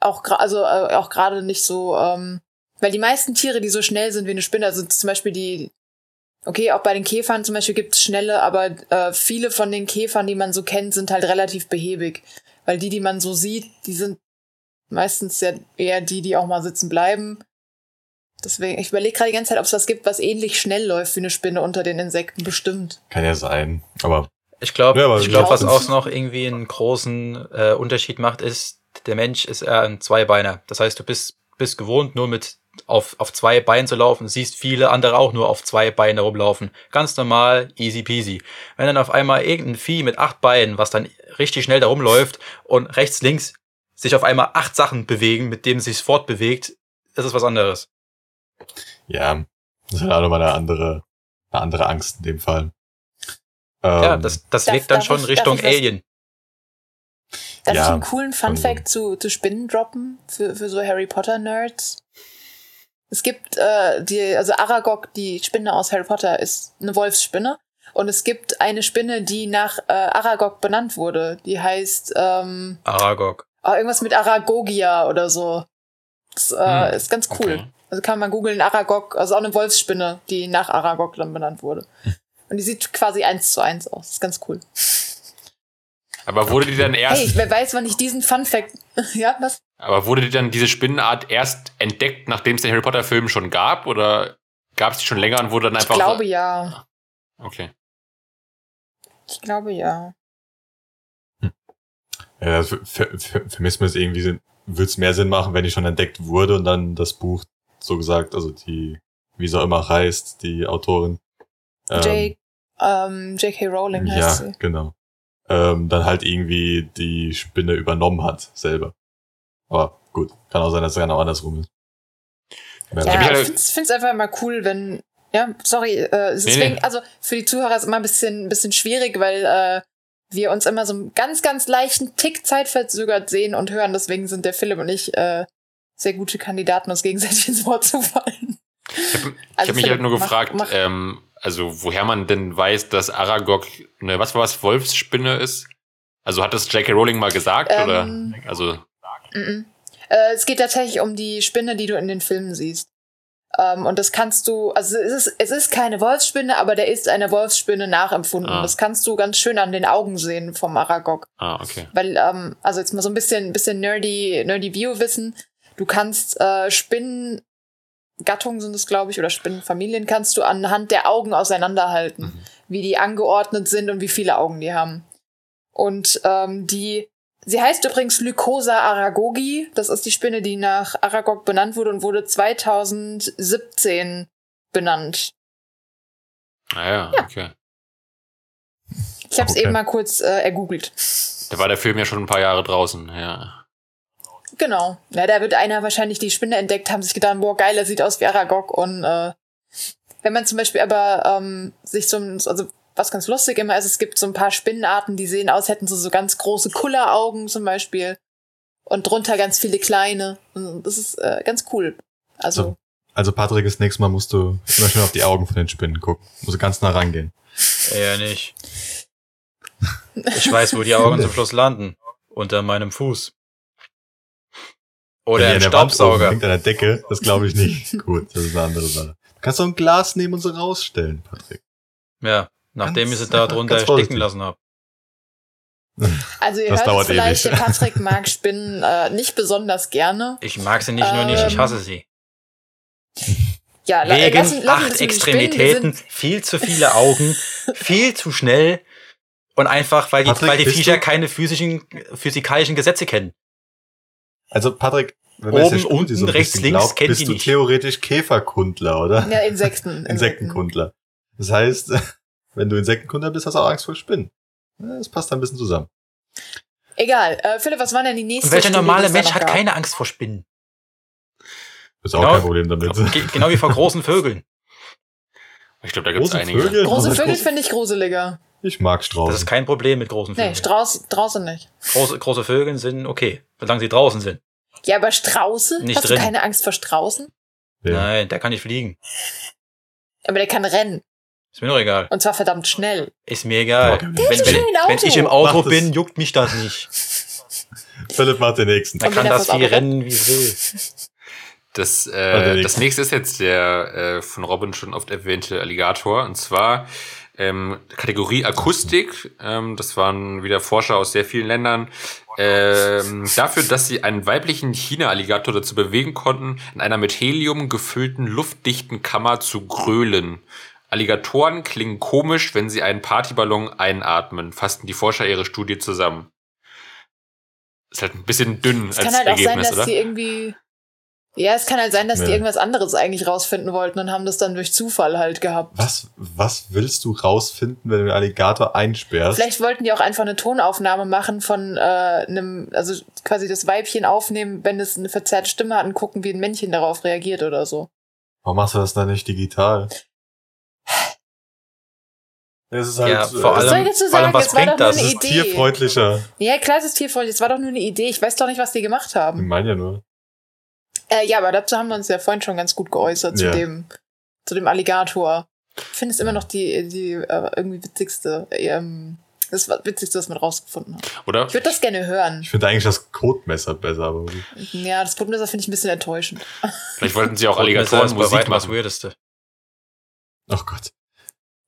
S2: auch also äh, auch gerade nicht so, ähm, weil die meisten Tiere, die so schnell sind wie eine Spinne, also zum Beispiel die, okay, auch bei den Käfern zum Beispiel gibt es schnelle, aber äh, viele von den Käfern, die man so kennt, sind halt relativ behäbig, weil die, die man so sieht, die sind meistens ja eher die, die auch mal sitzen bleiben. Deswegen, ich überlege gerade die ganze Zeit, ob es was gibt, was ähnlich schnell läuft wie eine Spinne unter den Insekten. Bestimmt.
S1: Kann ja sein. Aber
S4: Ich glaube,
S1: Ja,
S4: ich glaube, was auch noch irgendwie einen großen äh, Unterschied macht, ist, der Mensch ist eher ein Zweibeiner. Das heißt, du bist, bist gewohnt, nur mit auf, auf zwei Beinen zu laufen, siehst viele andere auch nur auf zwei Beinen rumlaufen. Ganz normal, easy peasy. Wenn dann auf einmal irgendein Vieh mit acht Beinen, was dann richtig schnell da rumläuft und rechts, links sich auf einmal acht Sachen bewegen, mit denen es sich fortbewegt, ist es was anderes.
S1: Ja, das ist halt auch nochmal eine andere, eine andere Angst in dem Fall. Ähm,
S4: ja, das, das wirkt dann schon
S2: ich-
S4: Richtung
S2: darf ich was-
S4: Alien.
S2: Darf
S1: Ja,
S2: ich einen coolen Fun
S1: schon so.
S2: Fact zu, zu Spinnen droppen für, für so Harry Potter Nerds? Es gibt äh, die, also Aragog, die Spinne aus Harry Potter, ist eine Wolfsspinne. Und es gibt eine Spinne, die nach äh, Aragog benannt wurde. Die heißt ähm,
S4: Aragog.
S2: oh, irgendwas mit Aragogia oder so. Das äh,
S3: Hm,
S2: ist ganz cool.
S3: okay.
S2: Also kann man googeln Aragog, also auch eine Wolfsspinne, die nach Aragog dann benannt wurde. [LAUGHS] Und die sieht quasi eins zu eins aus. Das ist ganz cool.
S3: Aber wurde die dann erst,
S2: Hey, wer weiß, wann ich diesen Fun Fact. [LAUGHS] ja, was?
S3: aber wurde die dann diese Spinnenart erst entdeckt, nachdem es den Harry Potter Film schon gab? Oder gab es die schon länger und wurde dann
S2: Ich
S3: einfach.
S2: glaube ja.
S3: Okay.
S2: Ich glaube ja.
S1: Ja, für, für, für, ist irgendwie, würde es mehr Sinn machen, wenn die schon entdeckt wurde und dann das Buch, so gesagt, also die, wie es auch immer heißt, die Autorin. ähm,
S2: J, ähm, J.K. Rowling heißt
S1: Ja,
S2: sie.
S1: genau. Ähm, dann halt irgendwie die Spinne übernommen hat, selber. Aber gut, kann auch sein, dass es genau andersrum ist.
S2: Ja,
S3: mich
S2: ich find's, find's einfach immer cool, wenn. Ja, sorry, äh, deswegen,
S3: nee.
S2: also für die Zuhörer ist immer ein bisschen, ein bisschen schwierig, weil äh, wir uns immer so einen ganz, ganz leichten Tick zeitverzögert sehen und hören. Deswegen sind der Philipp und ich äh, sehr gute Kandidaten, uns gegenseitig [LAUGHS] ins Wort zu fallen.
S3: Ich habe
S2: Also
S3: hab mich halt nur
S2: mach-
S3: gefragt,
S2: mach-
S3: ähm, also woher man denn weiß, dass Aragog eine, was war was, Wolfsspinne ist? Also hat das J.K. Rowling mal gesagt?
S2: Ähm,
S3: oder? Also,
S2: Mhm. Äh, es geht tatsächlich um die Spinne, die du in den Filmen siehst. Ähm, und das kannst du, also es ist, es ist keine Wolfsspinne, aber der ist einer Wolfsspinne nachempfunden.
S3: Ah.
S2: Das kannst du ganz schön an den Augen sehen vom Aragog.
S3: ah, okay.
S2: Weil, ähm, also jetzt mal so ein bisschen, bisschen nerdy, nerdy Bio-Wissen. Du kannst äh, Spinnengattungen sind es, glaube ich, oder Spinnenfamilien kannst du anhand der Augen auseinanderhalten,
S3: Mhm.
S2: wie die angeordnet sind und wie viele Augen die haben. Und ähm, die, sie heißt übrigens Lycosa aragogi. Das ist die Spinne, die nach Aragog benannt wurde und wurde 2017 benannt.
S3: Ah ja,
S2: Ja.
S3: okay.
S2: Ich habe es
S1: Okay.
S2: eben mal kurz äh, ergoogelt.
S3: Da war der Film ja schon ein paar Jahre draußen, ja.
S2: Genau. Ja, da wird einer wahrscheinlich die Spinne entdeckt, haben sich gedacht, boah, geil, er sieht aus wie Aragog. Und äh, wenn man zum Beispiel aber ähm, sich so, also was ganz lustig immer ist, es gibt so ein paar Spinnenarten, die sehen aus, hätten so, so ganz große Kulleraugen zum Beispiel. Und drunter ganz viele kleine. Und das ist äh, ganz cool. Also,
S1: So. Also Patrick, das nächste Mal musst du immer schön auf die Augen von den Spinnen gucken. Musst du ganz nah rangehen.
S4: Eher nicht. Ich weiß, wo die Augen zum Schluss landen. Unter meinem Fuß. Oder
S1: oben
S4: Staubsauger.
S1: hängt an der Decke, das glaube ich nicht. [LAUGHS] Gut, das ist eine andere Sache. Du kannst doch ein Glas nehmen und so rausstellen, Patrick.
S4: Ja, nachdem ich
S1: Ganz-
S4: sie da drunter
S1: vorsichtig.
S4: lassen habe.
S2: also ihr
S1: Das
S2: hört
S1: dauert
S2: es vielleicht,
S1: ewig.
S2: der Patrick [LAUGHS] mag Spinnen äh, nicht besonders gerne.
S4: Ich mag sie nicht nur nicht, ich
S2: Ähm,
S4: hasse sie.
S2: Ja,
S4: Wegen
S2: lassen, lassen
S4: acht Extremitäten,
S2: Spinnen.
S4: Viel zu viele Augen, viel zu schnell und einfach, weil die,
S1: Patrick,
S4: weil die Viecher
S1: du-
S4: keine physischen, physikalischen Gesetze kennen.
S1: Also Patrick, wenn man jetzt
S4: Oben,
S1: Studie
S4: unten,
S1: so
S4: rechts, links,
S1: glaubt,
S4: kennt
S1: bist
S4: die
S1: du
S4: nicht.
S1: theoretisch Käferkundler, oder?
S2: Ja, Insekten. [LAUGHS]
S1: Insektenkundler. Das heißt, [LAUGHS] wenn du Insektenkundler bist, hast du auch Angst vor Spinnen. Das passt ein bisschen zusammen.
S2: Egal. Äh, Philipp, was war denn die nächste
S4: Und welcher normale
S2: da
S4: Mensch hat
S2: gab?
S4: keine Angst vor Spinnen?
S1: Das ist auch
S4: Genau.
S1: kein Problem damit.
S4: Ge genau wie vor großen Vögeln.
S3: Ich glaube, da gibt es
S1: Große
S3: einige.
S1: Vögel?
S2: Große- Vögel finde ich gruseliger.
S1: Ich mag
S4: Das
S1: Straußen.
S4: ist kein Problem mit großen
S2: Nee,
S4: Vögeln.
S2: Strauß, draußen nicht.
S4: große, große Vögel sind okay, solange sie draußen sind.
S2: Ja, aber Strauße?
S4: Nicht
S2: Hast
S4: drin.
S2: du keine Angst vor Straußen?
S1: Ja.
S4: Nein, der kann nicht fliegen.
S2: Aber der kann rennen.
S4: Ist mir doch egal.
S2: Und zwar verdammt schnell.
S4: Ist mir egal.
S1: Der
S4: Wenn,
S2: so
S4: wenn, wenn
S2: Auto.
S4: ich im Auto
S1: Macht
S4: bin, juckt mich das nicht. [LAUGHS]
S1: Philipp macht den nächsten.
S4: Da
S2: Und wenn
S4: kann das Vieh
S2: Auto
S4: rennen, wie es will.
S3: Das, äh,
S1: nächste.
S3: das nächste ist jetzt der äh, von Robin schon oft erwähnte Alligator. Und zwar ähm, Kategorie Akustik. Ähm, das waren wieder Forscher aus sehr vielen Ländern. ähm, dafür, dass sie einen weiblichen China-Alligator dazu bewegen konnten, in einer mit Helium gefüllten luftdichten Kammer zu grölen. Alligatoren klingen komisch, wenn sie einen Partyballon einatmen, fassten die Forscher ihre Studie zusammen. Ist halt ein bisschen dünn
S2: Es
S3: als
S2: kann halt auch sein,
S3: Ergebnis,
S2: dass
S3: oder?
S2: die irgendwie. Ja, es kann halt sein, dass die irgendwas anderes eigentlich rausfinden wollten und haben das dann durch Zufall halt gehabt.
S1: Was, was willst du rausfinden, wenn du einen Alligator einsperrst?
S2: Vielleicht wollten die auch einfach eine Tonaufnahme machen von äh, einem, also quasi das Weibchen aufnehmen, wenn es eine verzerrte Stimme hat und gucken, wie ein Männchen darauf reagiert oder so.
S1: Warum machst du das dann nicht digital? Es ist halt,
S4: Ja,
S1: äh,
S4: vor
S2: Was soll ich
S4: allem,
S2: dazu
S4: allem
S2: sagen?
S4: was
S2: Es war
S4: bringt
S2: doch nur
S4: das?
S1: es
S2: eine
S1: ist
S2: Idee.
S1: tierfreundlicher.
S2: Ja, klar, es ist tierfreundlich. Es war doch nur eine Idee. Ich weiß doch nicht, was die gemacht
S1: Ich
S2: haben.
S1: meine ja nur.
S2: Äh, ja, aber dazu haben wir uns ja vorhin schon ganz gut geäußert zu
S1: Ja.
S2: dem, zu dem Alligator. Ich finde es immer noch die, die äh, irgendwie witzigste, ähm, das war- witzigste, was man rausgefunden hat.
S3: Oder?
S2: Ich würde das gerne hören.
S1: Ich finde eigentlich das Kotmesser besser, aber.
S2: Ja, das Kotmesser finde ich ein bisschen enttäuschend.
S3: Vielleicht wollten sie auch Alligatoren Musik
S4: weitem das
S3: machen.
S4: Weirdeste.
S1: Oh Gott.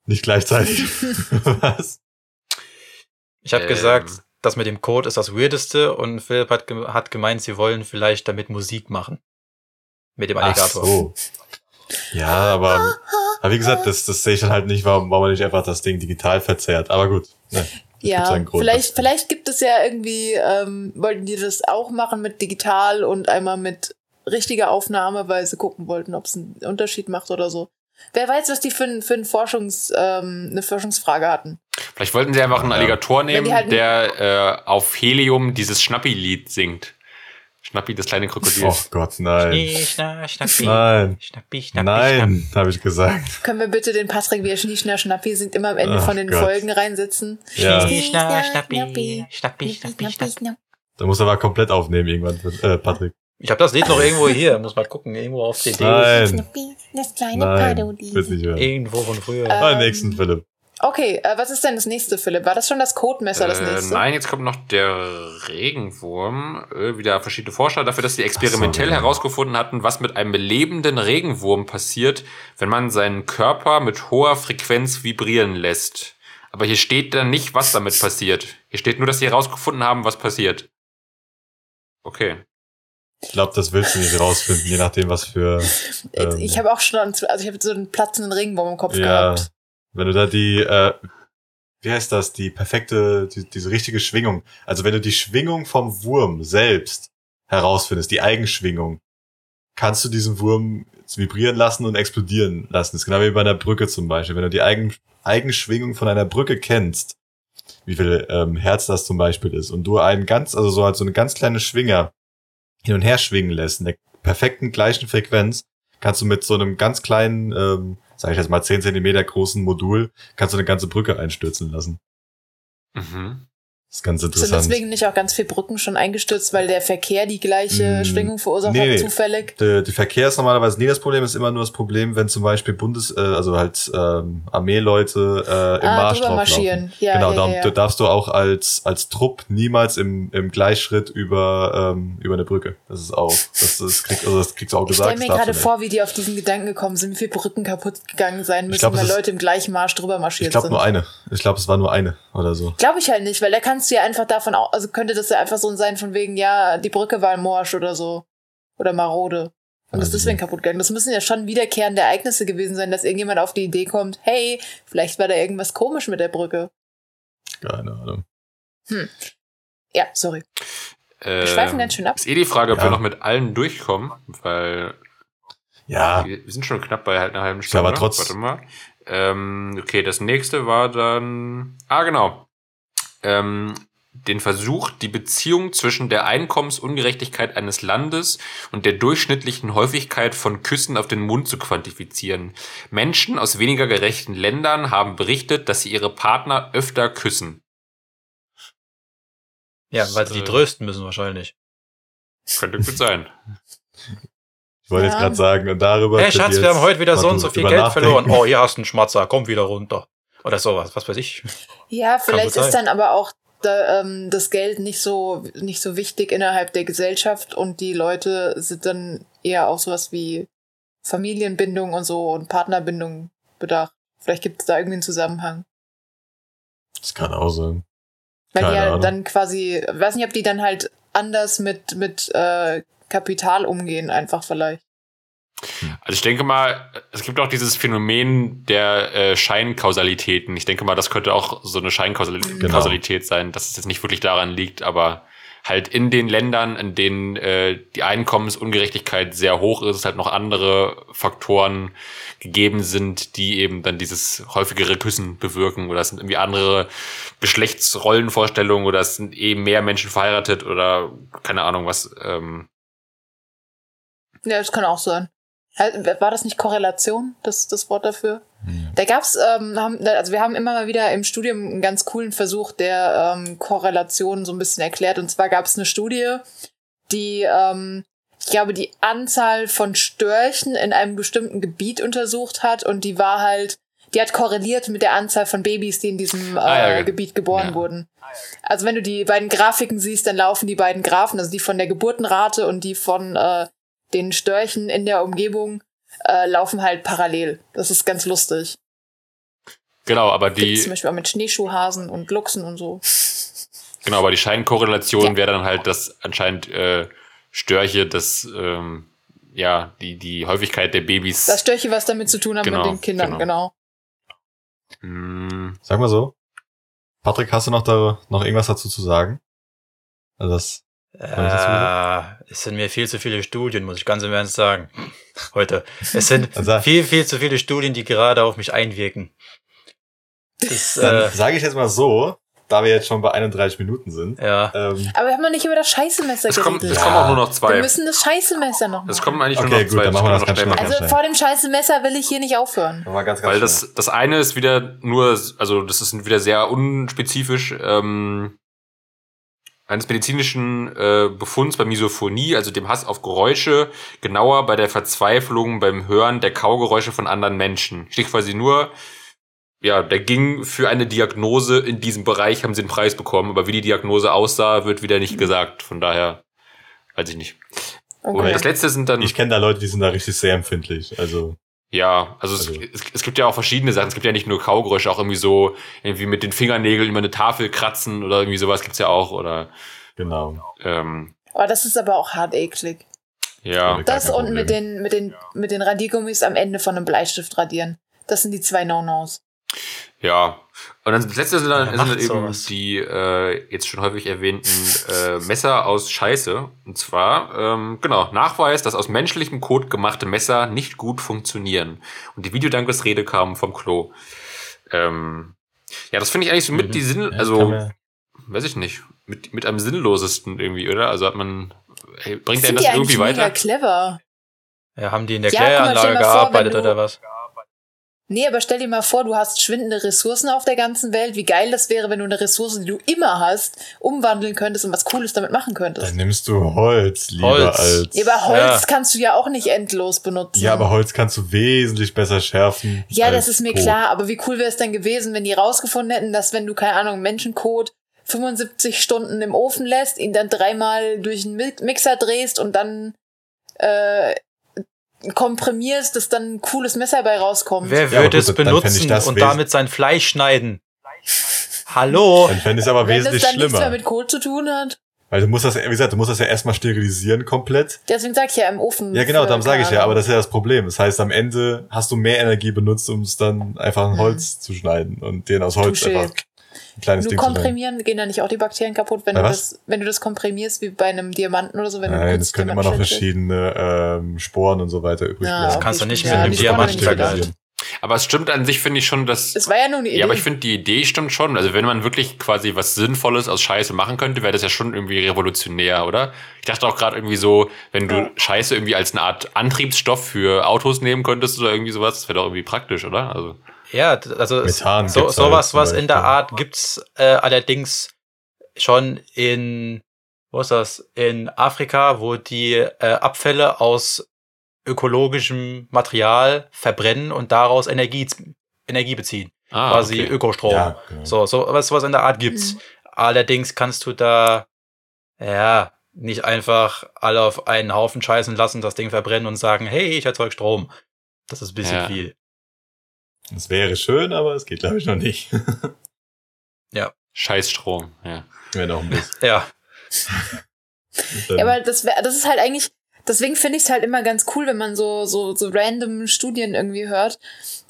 S1: Nicht gleichzeitig. [LAUGHS] [LAUGHS] was?
S4: Ich habe
S3: Ähm.
S4: gesagt, das mit dem Code ist das Weirdeste und Philipp hat, gem- hat gemeint, sie wollen vielleicht damit Musik machen. Mit dem
S1: Ach
S4: Alligator.
S1: so. Ja, aber, aber wie gesagt, das, das sehe ich dann halt nicht, warum, warum man nicht einfach das Ding digital verzerrt. Aber gut. Ne,
S2: Ja,
S1: Grund
S2: vielleicht, vielleicht gibt es ja irgendwie, ähm, wollten die das auch machen mit digital und einmal mit richtiger Aufnahme, weil sie gucken wollten, ob es einen Unterschied macht oder so. Wer weiß, was die für, ein- für ein Forschungs, ähm, eine Forschungsfrage hatten.
S3: Vielleicht wollten sie einfach einen. Alligator nehmen,
S2: halt-
S3: der äh, auf Helium dieses Schnappi-Lied singt. Schnappi, das kleine Krokodil.
S1: Oh Gott, nein.
S4: Schnie, schna, schnappi.
S1: Nein.
S4: Schnappi, schnappi,
S1: Nein, habe ich gesagt.
S2: Können wir bitte den Patrick, wie er Schnie, Schna, Schnappi singt, immer am Ende
S1: Ach
S2: von den
S1: Gott.
S2: Folgen reinsetzen?
S1: Ja.
S4: Schnie, schna, schnappi. Schnappi, schnappi, schnappi.
S1: Da muss er mal komplett aufnehmen irgendwann, äh, Patrick.
S4: Ich habe das Lied noch irgendwo hier. Muss mal gucken. Irgendwo auf CD.
S1: Nein,
S5: das kleine
S1: nein,
S5: Parodie.
S4: Irgendwo von früher.
S2: Ähm,
S1: nächsten Philipp.
S2: Okay, äh, was ist denn das nächste, Philipp? War das schon das Kotmesser, das
S3: Äh,
S2: nächste?
S3: nein, jetzt kommt noch der Regenwurm. Äh, wieder verschiedene Forscher dafür, dass sie experimentell
S1: so, ja.
S3: herausgefunden hatten, was mit einem lebenden Regenwurm passiert, wenn man seinen Körper mit hoher Frequenz vibrieren lässt. Aber hier steht dann nicht, was damit passiert. Hier steht nur, dass sie herausgefunden haben, was passiert. Okay.
S1: Ich glaube, das willst du nicht rausfinden, je nachdem, was für. ähm,
S2: ich habe auch schon, also ich habe so einen platzenden Regenwurm im Kopf
S1: Ja,
S2: gehabt.
S1: Wenn du da die, äh, wie heißt das, die perfekte, die, diese richtige Schwingung. Also wenn du die Schwingung vom Wurm selbst herausfindest, die Eigenschwingung, kannst du diesen Wurm vibrieren lassen und explodieren lassen. Das ist genau wie bei einer Brücke zum Beispiel. Wenn du die Eigen, Eigenschwingung von einer Brücke kennst, wie viel ähm, Herz das zum Beispiel ist, und du einen ganz, also so halt so eine ganz kleine Schwinger hin und her schwingen lässt, in der perfekten gleichen Frequenz, kannst du mit so einem ganz kleinen, ähm, sag ich jetzt mal 10 Zentimeter großen Modul, kannst du eine ganze Brücke einstürzen lassen.
S3: Mhm.
S1: Das ist ganz
S2: Sind
S1: interessant.
S2: deswegen nicht auch ganz viele Brücken schon eingestürzt, weil der Verkehr die gleiche
S1: Mm,
S2: Schwingung verursacht
S1: nee,
S2: hat, zufällig?
S1: Die, die Verkehr ist normalerweise nie das Problem, ist immer nur das Problem, wenn zum Beispiel Bundes, äh, also halt ähm, Armeeleute äh, im
S2: ah,
S1: Marsch
S2: drüber marschieren. Ja,
S1: genau,
S2: ja, ja,
S1: du
S2: ja.
S1: darfst du auch als als Trupp niemals im, im Gleichschritt über ähm, über eine Brücke. Das ist auch, das, das kriegst also das kriegst du auch
S2: Ich
S1: gesagt.
S2: stelle mir gerade vor, wie die auf diesen Gedanken gekommen sind, wie viele Brücken kaputt gegangen sein müssen,
S1: glaub,
S2: weil Leute im gleichen Marsch drüber
S1: Ich
S2: marschiert
S1: glaube
S2: sind.
S1: nur eine. Ich glaube, es war nur eine oder so.
S2: Glaube ich halt nicht, weil da kannst du ja einfach davon, au- also könnte das ja einfach so sein von wegen, ja, die Brücke war morsch oder so. Oder marode. Und
S1: Weiß
S2: ist deswegen kaputt gegangen. Das müssen ja schon wiederkehrende Ereignisse gewesen sein, dass irgendjemand auf die Idee kommt, hey, vielleicht war da irgendwas komisch mit der Brücke.
S1: Keine Ahnung.
S2: Ja, sorry.
S3: Wir
S2: schweifen ganz schön ab.
S3: Ist eh die Frage, ob
S1: Ja.
S3: wir noch mit allen durchkommen, weil
S1: Ja,
S3: wir sind schon knapp bei halt einer halben
S1: Ja,
S3: Stunde.
S1: aber trotz-
S3: Warte mal. Ähm, okay, das nächste war dann. Ah, genau. Ähm, den Versuch, die Beziehung zwischen der Einkommensungerechtigkeit eines Landes und der durchschnittlichen Häufigkeit von Küssen auf den Mund zu quantifizieren. Menschen aus weniger gerechten Ländern haben berichtet, dass sie ihre Partner öfter küssen.
S4: Ja, weil sie die trösten müssen wahrscheinlich.
S3: Könnte gut sein.
S1: ich wollte
S2: Ja.
S1: jetzt gerade sagen, und darüber.
S4: Hey Schatz, wir haben heute wieder so und so viel Geld
S1: nachdenken.
S4: verloren. Oh, hier hast du einen Schmatzer, komm wieder runter. Oder sowas, was weiß ich.
S2: Ja, vielleicht ist dann aber auch da, ähm, das Geld nicht so, nicht so wichtig innerhalb der Gesellschaft und die Leute sind dann eher auf sowas wie Familienbindung und so und Partnerbindung bedacht. Vielleicht gibt es da irgendwie einen Zusammenhang.
S1: Das kann auch sein.
S2: Weil
S1: Keine
S2: die halt
S1: Ahnung.
S2: dann quasi, weiß nicht, ob die dann halt anders mit, mit äh, Kapital umgehen, einfach vielleicht.
S3: Also ich denke mal, es gibt auch dieses Phänomen der äh, Scheinkausalitäten. Ich denke mal, das könnte auch so eine Scheinkausalität
S1: Genau.
S3: Sein, dass es jetzt nicht wirklich daran liegt, aber halt in den Ländern, in denen äh, die Einkommensungerechtigkeit sehr hoch ist, halt noch andere Faktoren gegeben sind, die eben dann dieses häufigere Küssen bewirken oder es sind irgendwie andere Geschlechtsrollenvorstellungen oder es sind eben mehr Menschen verheiratet oder keine Ahnung was. Ähm,
S2: Ja, das kann auch sein. War das nicht Korrelation, das, das Wort dafür? Da gab's, ähm, haben, also wir haben immer mal wieder im Studium einen ganz coolen Versuch, der ähm, Korrelation so ein bisschen erklärt. Und zwar gab's eine Studie, die, ähm, ich glaube, die Anzahl von Störchen in einem bestimmten Gebiet untersucht hat und die war halt, die hat korreliert mit der Anzahl von Babys, die in diesem äh,
S3: Ah, ja,
S2: Gebiet geboren
S3: ja.
S2: wurden. Also wenn du die beiden Grafiken siehst, dann laufen die beiden Graphen, also die von der Geburtenrate und die von äh, den Störchen in der Umgebung, äh, laufen halt parallel. Das ist ganz lustig.
S3: genau, aber
S2: Gibt's
S3: die
S2: zum Beispiel auch mit Schneeschuhhasen und Luchsen und so.
S3: Genau, aber die Scheinkorrelation
S2: Ja.
S3: wäre dann halt, dass anscheinend äh, Störche, das ähm, ja die die Häufigkeit der Babys.
S2: Das Störche was damit zu tun haben
S3: Genau,
S2: mit den Kindern,
S3: genau.
S2: genau.
S3: Hm,
S1: Sag mal so. Patrick, hast du noch da noch irgendwas dazu zu sagen? Also das
S4: Äh, es sind mir viel zu viele Studien, muss ich ganz im Ernst sagen. Heute. Es sind viel, viel zu viele Studien, die gerade auf mich einwirken. Das,
S1: dann
S4: äh,
S1: sage ich jetzt mal so, da wir jetzt schon bei 31 Minuten sind.
S4: ja.
S1: Ähm,
S2: Aber wir haben noch nicht über das Scheißemesser
S3: es, kommt,
S2: geredet.
S3: es kommen auch nur noch
S2: Wir
S3: zwei.
S2: müssen das Scheißemesser noch
S3: Es
S2: machen.
S3: kommen eigentlich
S1: Okay,
S3: nur noch
S1: gut,
S3: zwei.
S1: dann machen wir das
S3: noch
S1: ganz
S3: schnell
S1: schnell.
S2: Also vor dem Scheißemesser will ich hier nicht aufhören.
S1: ganz, ganz
S3: Weil
S1: schnell.
S3: das, das eine ist wieder nur, also das ist wieder sehr unspezifisch, ähm, eines medizinischen äh, Befunds bei Misophonie, also dem Hass auf Geräusche, genauer bei der Verzweiflung beim Hören der Kaugeräusche von anderen Menschen. Steht quasi nur, ja, der ging für eine Diagnose in diesem Bereich, haben sie den Preis bekommen, aber wie die Diagnose aussah, wird wieder nicht gesagt. Von daher, weiß ich nicht. Und
S2: Okay.
S3: das letzte sind dann.
S1: ich kenne da Leute, die sind da richtig sehr empfindlich. Also
S3: Ja, also,
S1: Also-
S3: es, es, es gibt ja auch verschiedene Sachen. Es gibt ja nicht nur Kaugeräusche, auch irgendwie so, irgendwie mit den Fingernägeln über eine Tafel kratzen oder irgendwie sowas gibt's ja auch. Oder
S1: genau.
S3: ähm,
S2: Oh, das ist aber auch hart eklig.
S3: ja.
S2: Das und mit den, mit, den, mit den Radiergummis am Ende von einem Bleistift radieren. Das sind die zwei No-Nos.
S3: Ja. Und dann das letzte sind dann, sind dann eben
S4: sowas?
S3: die äh, jetzt schon häufig erwähnten äh, Messer aus Scheiße. Und zwar, ähm, genau, Nachweis, dass aus menschlichem Kot gemachte Messer nicht gut funktionieren. Und die Videodankesrede kam vom Klo. Ähm, ja, das finde ich eigentlich so mit
S4: Mhm.
S3: die Sinn,
S1: Ja,
S3: also
S1: man-
S3: weiß ich nicht, mit, mit am sinnlosesten irgendwie, oder? Also hat man, hey, bringt einen
S2: die
S3: das irgendwie weiter?
S2: clever?
S4: ja, haben die in der
S2: Ja,
S4: Kläranlage
S2: vor,
S4: gearbeitet oder was?
S2: Nee, aber stell dir mal vor, du hast schwindende Ressourcen auf der ganzen Welt. Wie geil das wäre, wenn du eine Ressource, die du immer hast, umwandeln könntest und was Cooles damit machen könntest.
S1: Dann nimmst du Holz lieber
S4: Holz.
S1: als.
S2: Ja, aber Holz
S4: Ja.
S2: kannst du ja auch nicht endlos benutzen.
S1: Ja, aber Holz kannst du wesentlich besser schärfen.
S2: Ja, das ist mir
S1: Kot.
S2: klar, aber wie cool wäre es denn gewesen, wenn die rausgefunden hätten, dass wenn du, keine Ahnung, Menschencode 75 Stunden im Ofen lässt, ihn dann dreimal durch einen Mi- Mixer drehst und dann äh, komprimierst, dass dann ein cooles Messer bei rauskommt.
S4: Wer
S1: Ja,
S4: würde es benutzen
S1: das
S4: und damit sein Fleisch schneiden? Hallo?
S1: Dann fände ich es aber
S2: wenn das
S1: wesentlich
S2: dann nichts mehr
S1: schlimmer.
S2: mit Code zu tun hat.
S1: Weil du musst das, wie gesagt, du musst das ja erstmal sterilisieren komplett.
S2: Deswegen sag ich ja im Ofen.
S1: Ja, genau, darum sage ich ja, aber das ist ja das Problem. Das heißt, am Ende hast du mehr Energie benutzt, um es dann einfach in
S2: Mhm.
S1: Holz zu schneiden und den aus Holz
S2: Touché.
S1: einfach ein kleines
S2: Nur
S1: Ding
S2: komprimieren, gehen da nicht auch die Bakterien kaputt, wenn
S1: Bei
S2: du
S1: was?
S2: das, wenn du das komprimierst, wie bei einem Diamanten oder so, wenn du
S1: Nein, es können immer noch verschiedene ähm, Sporen und so weiter übrig
S2: Ja,
S1: bleiben.
S4: Das kannst du nicht mit
S2: Ja,
S4: einem
S2: die
S4: Diamant
S2: Sporen nicht
S4: vergleichen.
S3: Aber es stimmt an sich, finde ich schon, dass.
S2: Das war ja nur eine Idee.
S3: Ja, aber ich finde, die Idee stimmt schon. Also wenn man wirklich quasi was Sinnvolles aus Scheiße machen könnte, wäre das ja schon irgendwie revolutionär, oder? Ich dachte auch gerade irgendwie so, wenn du
S2: Ja.
S3: Scheiße irgendwie als eine Art Antriebsstoff für Autos nehmen könntest oder irgendwie sowas, das wäre doch irgendwie praktisch, oder? Also
S4: Ja, also
S1: Methan
S4: so, sowas,
S1: halt
S4: was in der. Art gibt's äh, allerdings schon in, wo ist das, in Afrika, wo die äh, Abfälle aus ökologischem Material verbrennen und daraus Energie, Energie beziehen.
S3: ah,
S4: quasi
S3: okay.
S4: Ökostrom.
S1: Ja, genau.
S4: So, so was, was in der Art gibt's.
S2: Mhm.
S4: Allerdings kannst du da, ja, nicht einfach alle auf einen Haufen scheißen lassen, das Ding verbrennen und sagen, hey, ich erzeug Strom. Das ist ein bisschen
S3: Ja.
S4: viel.
S1: Das wäre schön, aber es geht, glaube ich, noch nicht.
S3: Scheißstrom, ja.
S1: Wenn auch ein bisschen.
S4: Ja.
S2: Ja, aber das, wär, das ist halt eigentlich, deswegen finde ich es halt immer ganz cool, wenn man so, so, so random Studien irgendwie hört,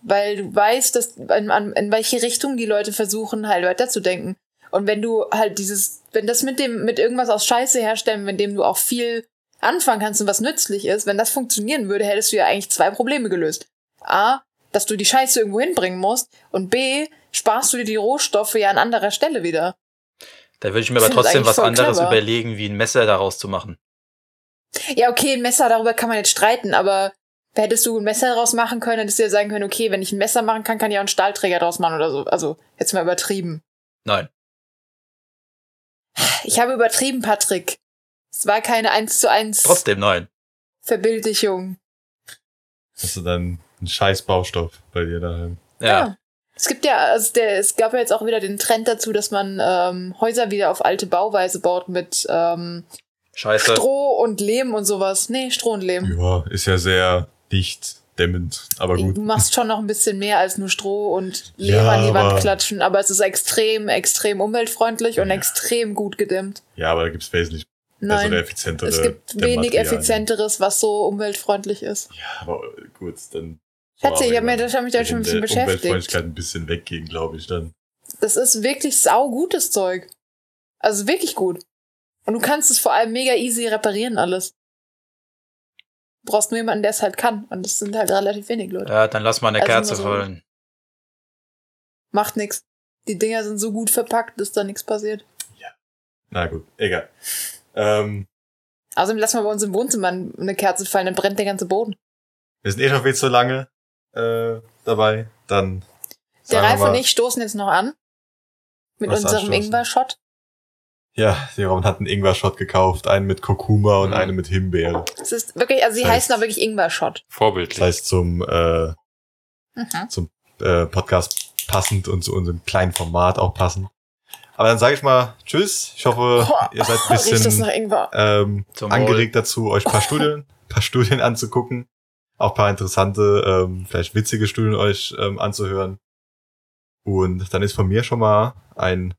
S2: weil du weißt, dass in, an, in welche Richtung die Leute versuchen, halt weiterzudenken. Und wenn du halt dieses, wenn das mit dem, mit irgendwas aus Scheiße herstellen, mit dem du auch viel anfangen kannst und was nützlich ist, wenn das funktionieren würde, hättest du ja eigentlich zwei Probleme gelöst. A, dass du die Scheiße irgendwo hinbringen musst und B, sparst du dir die Rohstoffe ja an anderer Stelle wieder.
S4: Da würde ich mir aber trotzdem was anderes
S2: clever.
S4: überlegen, wie ein Messer daraus zu machen.
S2: Ja, okay, ein Messer, darüber kann man jetzt streiten, aber hättest du ein Messer daraus machen können, hättest du ja sagen können, okay, wenn ich ein Messer machen kann, kann ich auch einen Stahlträger daraus machen oder so. Also, jetzt mal übertrieben.
S4: Nein.
S2: Ich habe übertrieben, Patrick. Es war keine eins zu eins
S4: Trotzdem nein.
S2: Verbildlichung.
S1: Hast du dann einen scheiß Baustoff bei dir daheim?
S4: Ja.
S2: Es gibt ja, also der, es gab ja jetzt auch wieder den Trend dazu, dass man ähm, Häuser wieder auf alte Bauweise baut mit ähm,
S4: Scheiße.
S2: Stroh und Lehm und sowas. Nee, Stroh und Lehm.
S1: Ja, ist ja sehr dicht dämmend, aber gut.
S2: Du machst schon noch ein bisschen mehr als nur Stroh und Lehm
S1: Ja,
S2: an die Wand
S1: aber-
S2: klatschen, aber es ist extrem, extrem umweltfreundlich und
S1: Ja.
S2: extrem gut gedämmt.
S1: Ja, aber da gibt's wesentlich bessere,
S2: Nein,
S1: effizientere
S2: es gibt wenig effizienteres, was so umweltfreundlich ist.
S1: Ja, aber gut, dann.
S2: Schätze, ich
S1: aber
S2: hab mir-
S1: irgendwann
S2: ich hab mich damit schon ein bisschen beschäftigt.
S1: Umweltfreundlichkeit ein bisschen weggehen, glaube ich, dann.
S2: Das ist wirklich saugutes Zeug. Also wirklich gut. Und du kannst es vor allem mega easy reparieren alles. Du brauchst nur jemanden, der es halt kann. Und das sind halt relativ wenig Leute.
S4: Ja, dann lass mal eine
S2: Also
S4: Kerze
S2: so-
S4: fallen.
S2: Macht nix. Die Dinger sind so gut verpackt, dass da nichts passiert.
S1: Na gut, egal. Ähm,
S2: Außerdem lassen wir bei uns im Wohnzimmer eine Kerze fallen, dann brennt der ganze Boden.
S1: wir sind eh schon viel zu lange äh, dabei. Dann.
S2: Der Ralf
S1: mal-
S2: und ich stoßen jetzt noch an. Mit unserem? Ingwer-Shot.
S1: Ja, die Robin hat einen Ingwer-Shot gekauft, einen mit Kurkuma und
S3: Mhm.
S1: einen mit Himbeere.
S2: Es ist wirklich, also sie
S1: Das heißt-
S2: heißen auch wirklich Ingwer-Shot.
S3: Vorbildlich.
S1: Das heißt zum äh,
S2: Mhm.
S1: äh, Podcast passend und zu unserem kleinen Format auch passend. Aber dann sage ich mal Tschüss. Ich hoffe,
S2: Boah,
S1: ihr seid ein [LAUGHS] bisschen ähm,
S4: Zum
S1: angeregt dazu, euch ein paar [LAUGHS] Studien, paar Studien anzugucken, auch ein paar interessante, ähm, vielleicht witzige Studien euch ähm, anzuhören. Und dann ist von mir schon mal ein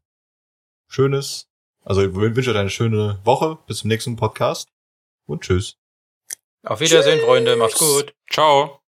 S1: schönes, also ich wünsche euch eine schöne Woche. Bis zum nächsten Podcast und tschüss.
S4: Auf Wiedersehen, Freunde. Macht's gut.
S3: Ciao.